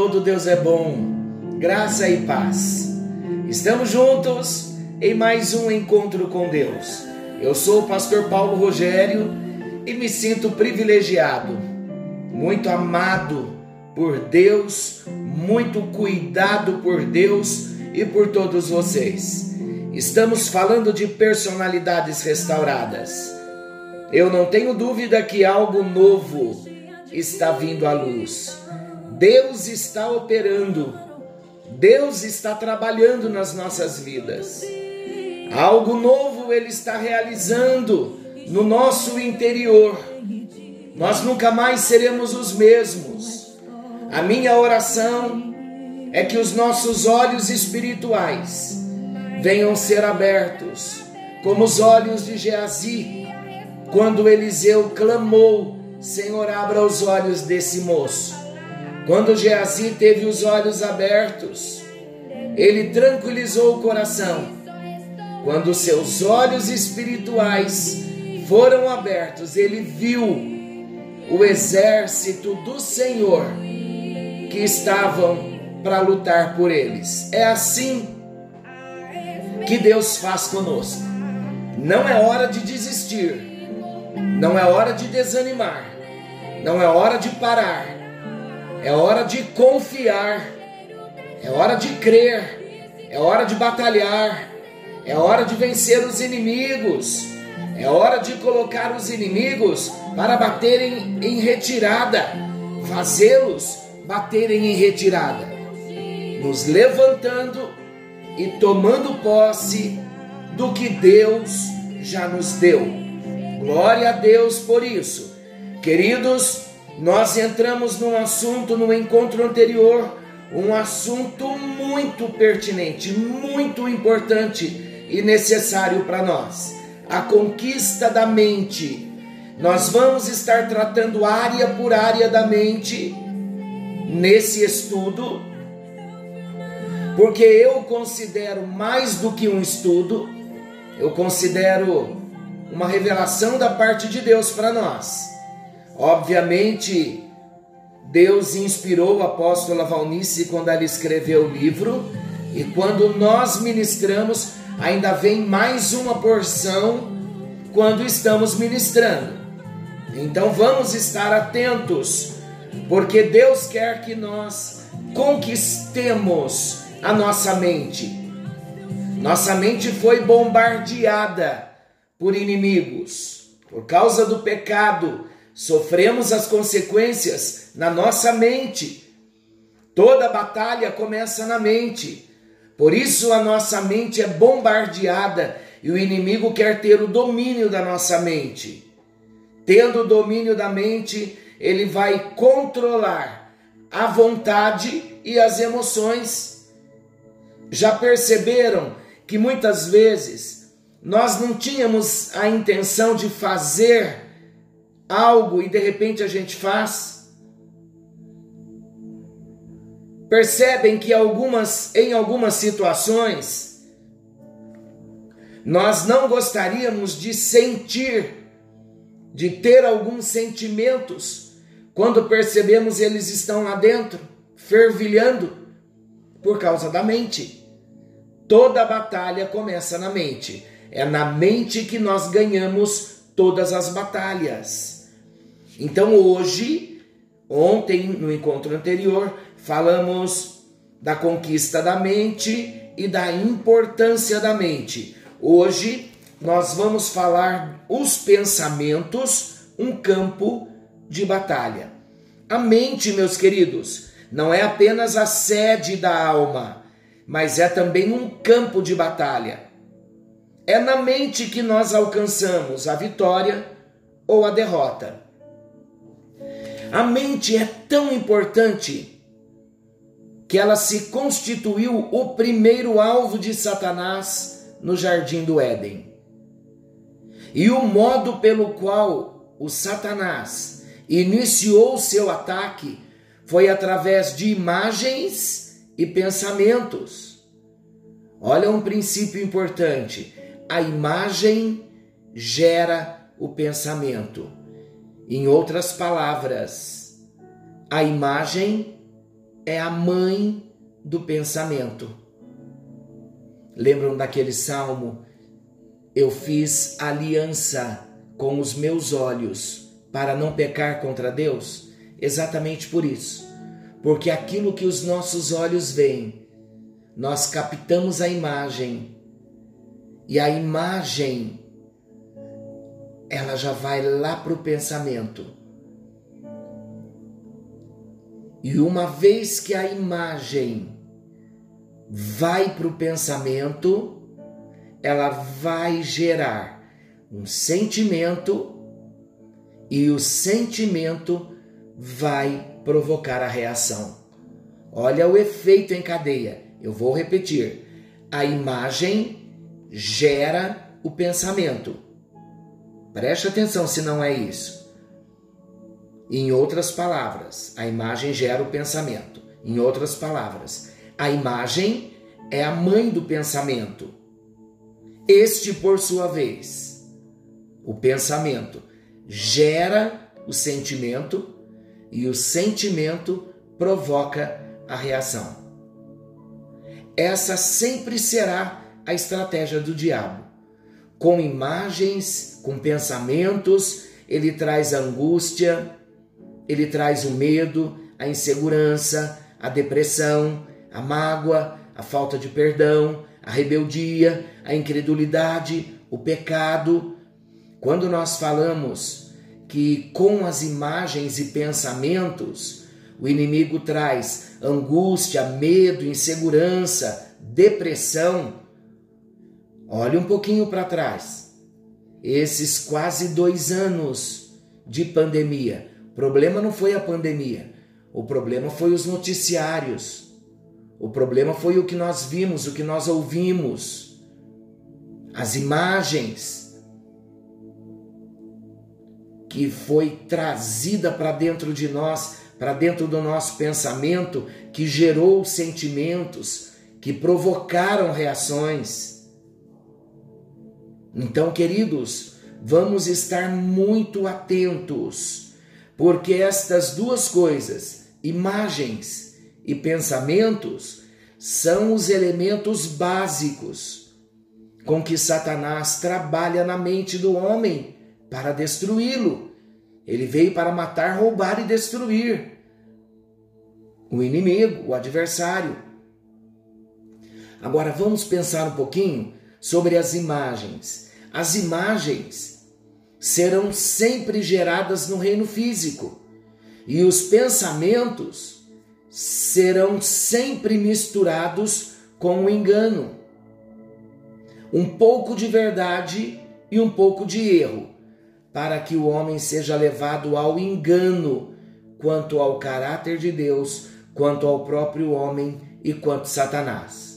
todo Deus é bom. Graça e paz. Estamos juntos em mais um encontro com Deus. Eu sou o pastor Paulo Rogério e me sinto privilegiado, muito amado por Deus, muito cuidado por Deus e por todos vocês. Estamos falando de personalidades restauradas. Eu não tenho dúvida que algo novo está vindo à luz. Deus está operando. Deus está trabalhando nas nossas vidas. Algo novo ele está realizando no nosso interior. Nós nunca mais seremos os mesmos. A minha oração é que os nossos olhos espirituais venham ser abertos, como os olhos de Geazi, quando Eliseu clamou: Senhor, abra os olhos desse moço. Quando Geazi teve os olhos abertos, ele tranquilizou o coração. Quando seus olhos espirituais foram abertos, ele viu o exército do Senhor que estavam para lutar por eles. É assim que Deus faz conosco. Não é hora de desistir, não é hora de desanimar, não é hora de parar, é hora de confiar, é hora de crer, é hora de batalhar, é hora de vencer os inimigos, é hora de colocar os inimigos para baterem em retirada, fazê-los baterem em retirada, nos levantando e tomando posse do que Deus já nos deu. Glória a Deus por isso. Queridos, nós entramos num assunto no encontro anterior, um assunto muito pertinente, muito importante e necessário para nós. A conquista da mente. Nós vamos estar tratando área por área da mente nesse estudo porque eu considero mais do que um estudo, eu considero uma revelação da parte de Deus para nós. Obviamente, Deus inspirou o apóstolo Valnice quando ela escreveu o livro, e quando nós ministramos, ainda vem mais uma porção quando estamos ministrando. Então vamos estar atentos, porque Deus quer que nós conquistemos a nossa mente. Nossa mente foi bombardeada por inimigos. Por causa do pecado, sofremos as consequências na nossa mente. Toda batalha começa na mente. Por isso a nossa mente é bombardeada e o inimigo quer ter o domínio da nossa mente. Tendo o domínio da mente, ele vai controlar a vontade e as emoções. Já perceberam que muitas vezes nós não tínhamos a intenção de fazer algo e de repente a gente faz? Percebem que algumas em algumas situações nós não gostaríamos de sentir, de ter alguns sentimentos, quando percebemos eles estão lá dentro, fervilhando por causa da mente. Toda batalha começa na mente. É na mente que nós ganhamos todas as batalhas. Então hoje, ontem no encontro anterior, falamos da conquista da mente e da importância da mente. Hoje nós vamos falar os pensamentos, um campo de batalha. A mente, meus queridos, não é apenas a sede da alma mas é também um campo de batalha. É na mente que nós alcançamos a vitória ou a derrota. A mente é tão importante que ela se constituiu o primeiro alvo de Satanás no jardim do Éden. E o modo pelo qual o Satanás iniciou seu ataque foi através de imagens e pensamentos. Olha um princípio importante: a imagem gera o pensamento. Em outras palavras, a imagem é a mãe do pensamento. Lembram daquele salmo? Eu fiz aliança com os meus olhos para não pecar contra Deus? Exatamente por isso. Porque aquilo que os nossos olhos veem, nós captamos a imagem. E a imagem, ela já vai lá para o pensamento. E uma vez que a imagem vai para o pensamento, ela vai gerar um sentimento e o sentimento vai provocar a reação. Olha o efeito em cadeia. Eu vou repetir. A imagem gera o pensamento. Preste atenção se não é isso. Em outras palavras, a imagem gera o pensamento. Em outras palavras, a imagem é a mãe do pensamento. Este, por sua vez, o pensamento gera o sentimento e o sentimento provoca a reação. Essa sempre será a estratégia do diabo. Com imagens, com pensamentos, ele traz a angústia, ele traz o medo, a insegurança, a depressão, a mágoa, a falta de perdão, a rebeldia, a incredulidade, o pecado. Quando nós falamos que com as imagens e pensamentos o inimigo traz angústia, medo, insegurança, depressão, olhe um pouquinho para trás. Esses quase dois anos de pandemia, o problema não foi a pandemia, o problema foi os noticiários o problema foi o que nós vimos, o que nós ouvimos, as imagens que foi trazida para dentro de nós, para dentro do nosso pensamento, que gerou sentimentos, que provocaram reações. Então, queridos, vamos estar muito atentos, porque estas duas coisas, imagens e pensamentos são os elementos básicos com que Satanás trabalha na mente do homem para destruí-lo. Ele veio para matar, roubar e destruir o inimigo, o adversário. Agora vamos pensar um pouquinho sobre as imagens. As imagens serão sempre geradas no reino físico e os pensamentos serão sempre misturados com o engano. Um pouco de verdade e um pouco de erro, para que o homem seja levado ao engano quanto ao caráter de Deus, quanto ao próprio homem e quanto Satanás.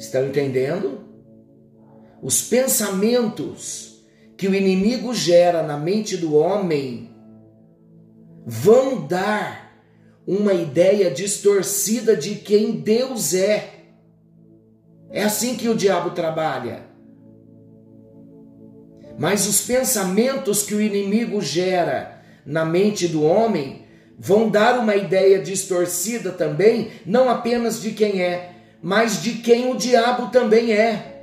Estão entendendo? Os pensamentos que o inimigo gera na mente do homem vão dar uma ideia distorcida de quem Deus é. É assim que o diabo trabalha. Mas os pensamentos que o inimigo gera na mente do homem vão dar uma ideia distorcida também, não apenas de quem é, mas de quem o diabo também é.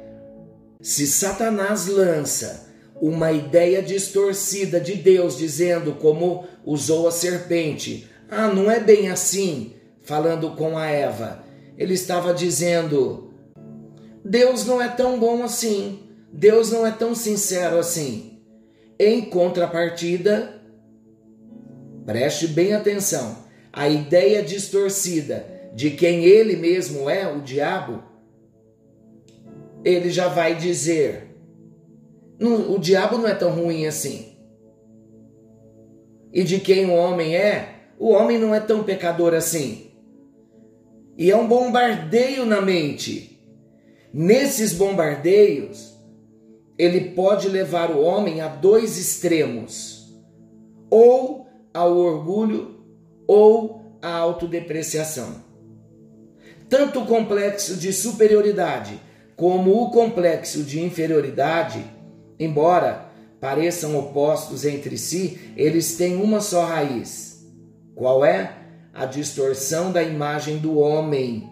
Se Satanás lança uma ideia distorcida de Deus, dizendo como usou a serpente, ah, não é bem assim, falando com a Eva. Ele estava dizendo: Deus não é tão bom assim, Deus não é tão sincero assim. Em contrapartida, preste bem atenção, a ideia distorcida de quem ele mesmo é, o diabo, ele já vai dizer: o diabo não é tão ruim assim. E de quem o homem é, o homem não é tão pecador assim. E é um bombardeio na mente. Nesses bombardeios, ele pode levar o homem a dois extremos: ou ao orgulho ou à autodepreciação. Tanto o complexo de superioridade como o complexo de inferioridade, embora pareçam opostos entre si, eles têm uma só raiz. Qual é? A distorção da imagem do homem,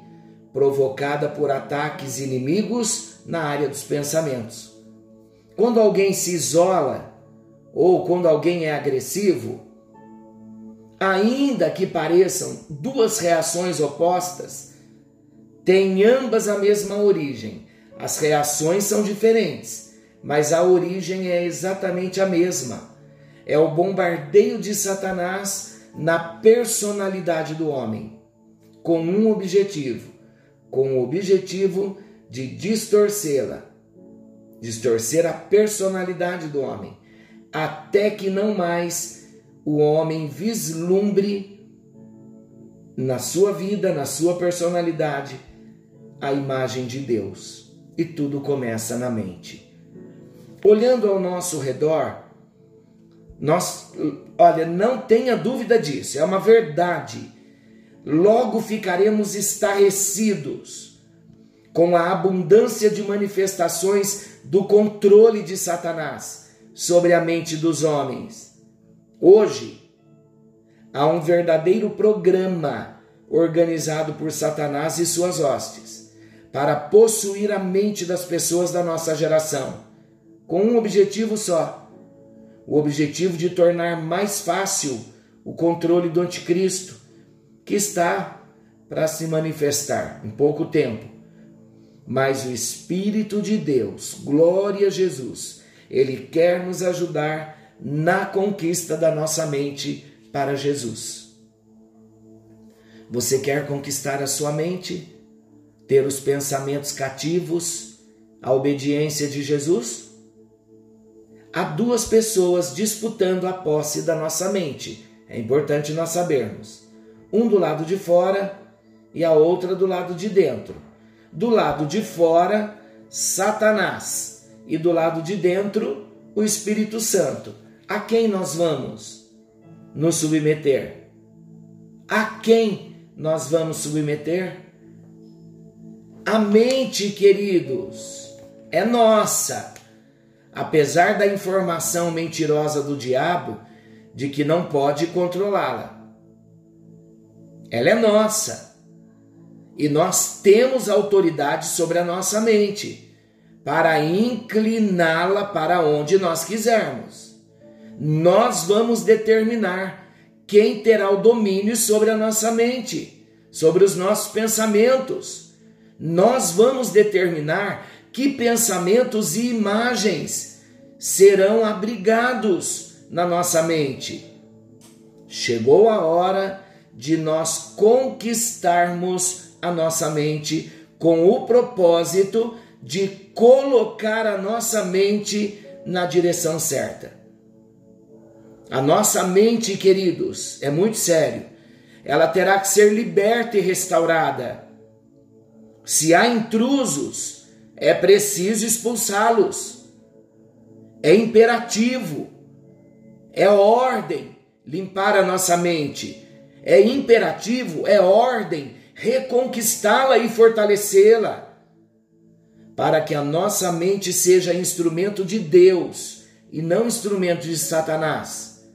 provocada por ataques inimigos na área dos pensamentos. Quando alguém se isola ou quando alguém é agressivo, ainda que pareçam duas reações opostas, têm ambas a mesma origem. As reações são diferentes, mas a origem é exatamente a mesma. É o bombardeio de Satanás na personalidade do homem, com um objetivo: com o objetivo de distorcê-la, distorcer a personalidade do homem, até que não mais o homem vislumbre na sua vida, na sua personalidade, a imagem de Deus. E tudo começa na mente. Olhando ao nosso redor, nós, olha, não tenha dúvida disso, é uma verdade. Logo ficaremos estarrecidos com a abundância de manifestações do controle de Satanás sobre a mente dos homens. Hoje, há um verdadeiro programa organizado por Satanás e suas hostes para possuir a mente das pessoas da nossa geração, com um objetivo só o objetivo de tornar mais fácil o controle do anticristo, que está para se manifestar em pouco tempo. Mas o Espírito de Deus, glória a Jesus, ele quer nos ajudar na conquista da nossa mente para Jesus. Você quer conquistar a sua mente? Ter os pensamentos cativos à obediência de Jesus? há duas pessoas disputando a posse da nossa mente. É importante nós sabermos. Um do lado de fora e a outra do lado de dentro. Do lado de fora, Satanás, e do lado de dentro, o Espírito Santo. A quem nós vamos nos submeter? A quem nós vamos submeter? A mente, queridos, é nossa apesar da informação mentirosa do diabo de que não pode controlá-la. Ela é nossa. E nós temos autoridade sobre a nossa mente para incliná-la para onde nós quisermos. Nós vamos determinar quem terá o domínio sobre a nossa mente, sobre os nossos pensamentos. Nós vamos determinar que pensamentos e imagens serão abrigados na nossa mente. Chegou a hora de nós conquistarmos a nossa mente com o propósito de colocar a nossa mente na direção certa. A nossa mente, queridos, é muito sério. Ela terá que ser liberta e restaurada. Se há intrusos, é preciso expulsá-los. É imperativo, é ordem limpar a nossa mente. É imperativo, é ordem reconquistá-la e fortalecê-la, para que a nossa mente seja instrumento de Deus e não instrumento de Satanás.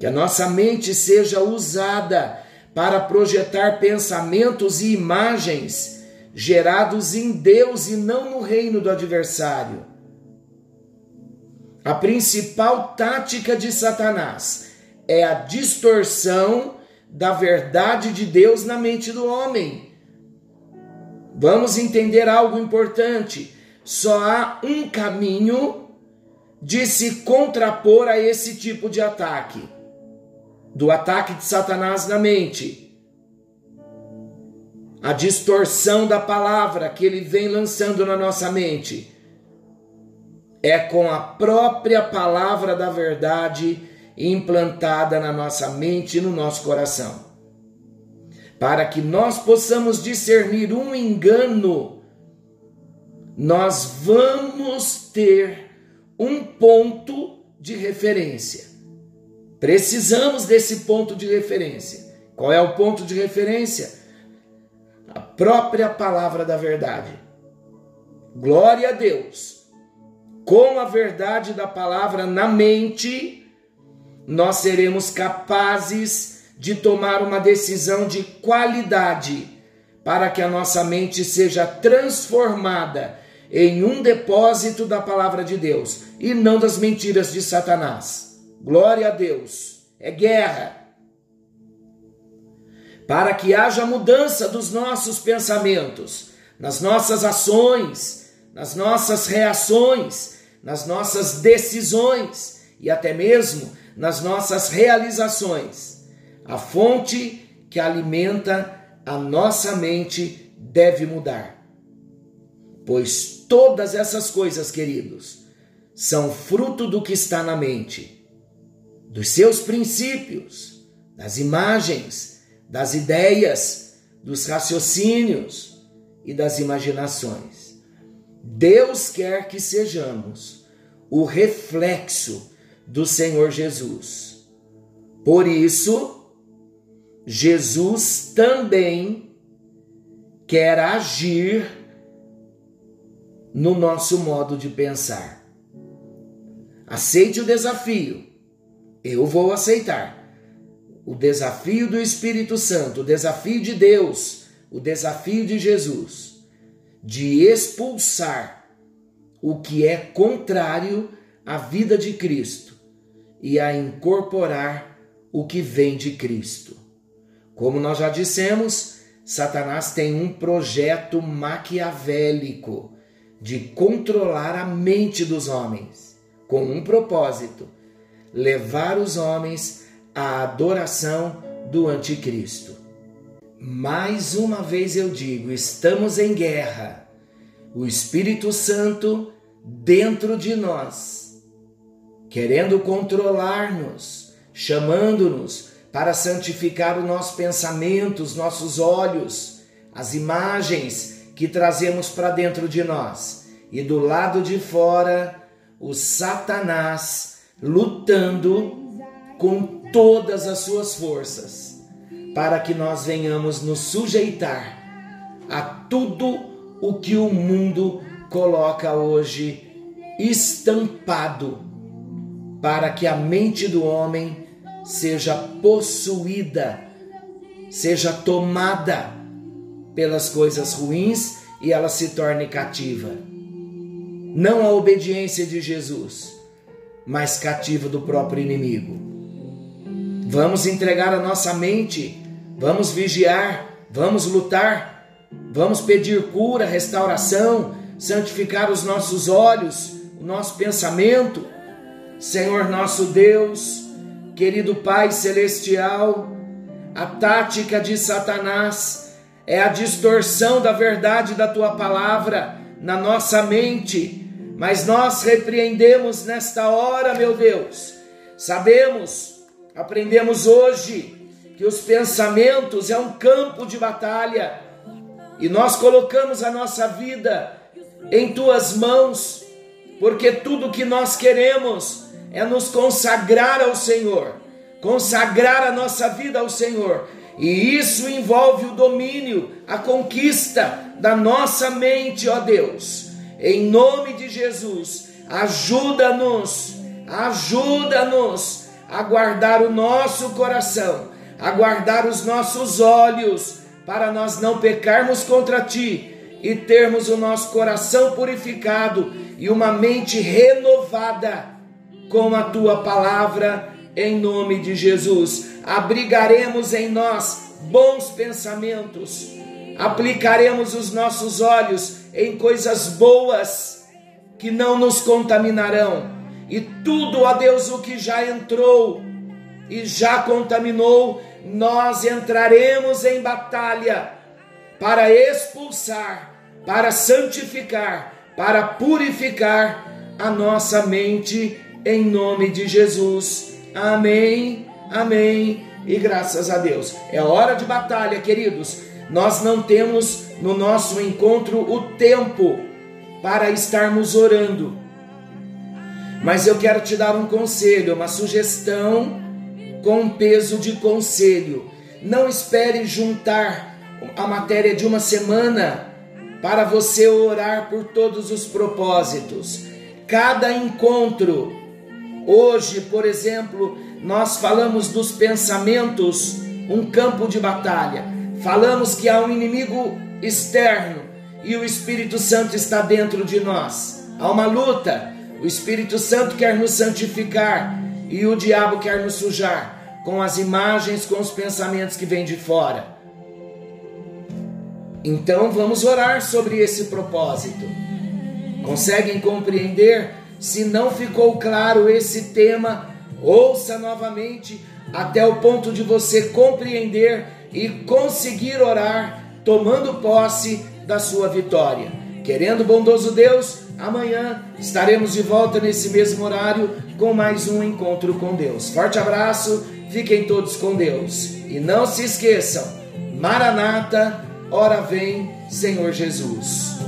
Que a nossa mente seja usada para projetar pensamentos e imagens gerados em Deus e não no reino do adversário. A principal tática de Satanás é a distorção da verdade de Deus na mente do homem. Vamos entender algo importante. Só há um caminho de se contrapor a esse tipo de ataque do ataque de Satanás na mente a distorção da palavra que ele vem lançando na nossa mente. É com a própria palavra da verdade implantada na nossa mente e no nosso coração. Para que nós possamos discernir um engano, nós vamos ter um ponto de referência. Precisamos desse ponto de referência. Qual é o ponto de referência? a própria palavra da verdade. Glória a Deus. com a verdade da palavra na mente, nós seremos capazes de tomar uma decisão de qualidade para que a nossa mente seja transformada em um depósito da palavra de Deus e não das mentiras de Satanás. Glória a Deus. É guerra. Para que haja mudança dos nossos pensamentos, nas nossas ações, nas nossas reações, nas nossas decisões e até mesmo nas nossas realizações. A fonte que alimenta a nossa mente deve mudar. Pois todas essas coisas, queridos, são fruto do que está na mente, dos seus princípios, das imagens, das ideias, dos raciocínios e das imaginações. Deus quer que sejamos o reflexo do Senhor Jesus. Por isso, Jesus também quer agir no nosso modo de pensar. Aceite o desafio. Eu vou aceitar. O desafio do Espírito Santo, o desafio de Deus, o desafio de Jesus de expulsar o que é contrário à vida de Cristo e a incorporar o que vem de Cristo. Como nós já dissemos, Satanás tem um projeto maquiavélico de controlar a mente dos homens, com um propósito: levar os homens à adoração do Anticristo. Mais uma vez eu digo: estamos em guerra. O Espírito Santo dentro de nós, querendo controlar-nos, chamando-nos para santificar o nosso pensamento, os nossos olhos, as imagens que trazemos para dentro de nós. E do lado de fora, o Satanás lutando com todas as suas forças, para que nós venhamos nos sujeitar a tudo o que o mundo coloca hoje estampado, para que a mente do homem seja possuída, seja tomada pelas coisas ruins e ela se torne cativa. Não a obediência de Jesus, mas cativa do próprio inimigo. Vamos entregar a nossa mente, vamos vigiar, vamos lutar, vamos pedir cura, restauração, santificar os nossos olhos, o nosso pensamento. Senhor nosso Deus, Querido Pai Celestial, a tática de Satanás é a distorção da verdade da tua palavra na nossa mente, mas nós repreendemos nesta hora, meu Deus. Sabemos, aprendemos hoje que os pensamentos é um campo de batalha e nós colocamos a nossa vida em tuas mãos, porque tudo que nós queremos é nos consagrar ao Senhor, consagrar a nossa vida ao Senhor. E isso envolve o domínio, a conquista da nossa mente, ó Deus. Em nome de Jesus, ajuda-nos, ajuda-nos a guardar o nosso coração, a guardar os nossos olhos, para nós não pecarmos contra ti e termos o nosso coração purificado e uma mente renovada com a tua palavra, em nome de Jesus. Abrigaremos em nós bons pensamentos, aplicaremos os nossos olhos em coisas boas que não nos contaminarão, e tudo, ó Deus, o que já entrou e já contaminou, nós entraremos em batalha para expulsar, para santificar, para purificar a nossa mente em nome de Jesus. Amém, amém e graças a Deus. É hora de batalha, queridos. Nós não temos no nosso encontro o tempo para estarmos orando. Mas eu quero te dar um conselho, uma sugestão com peso de conselho. Não espere juntar a matéria de uma semana para você orar por todos os propósitos cada encontro. Hoje, por exemplo, nós falamos dos pensamentos, um campo de batalha. Falamos que há um inimigo externo e o Espírito Santo está dentro de nós. Há uma luta. O Espírito Santo quer nos santificar e o diabo quer nos sujar com as imagens, com os pensamentos que vêm de fora. Então vamos orar sobre esse propósito. Conseguem compreender? Se não ficou claro esse tema, ouça novamente até o ponto de você compreender e conseguir orar, tomando posse da sua vitória. Querendo bondoso Deus, amanhã estaremos de volta nesse mesmo horário com mais um encontro com Deus. Forte abraço, fiquem todos com Deus. E não se esqueçam, Maranata, hora vem, Senhor Jesus.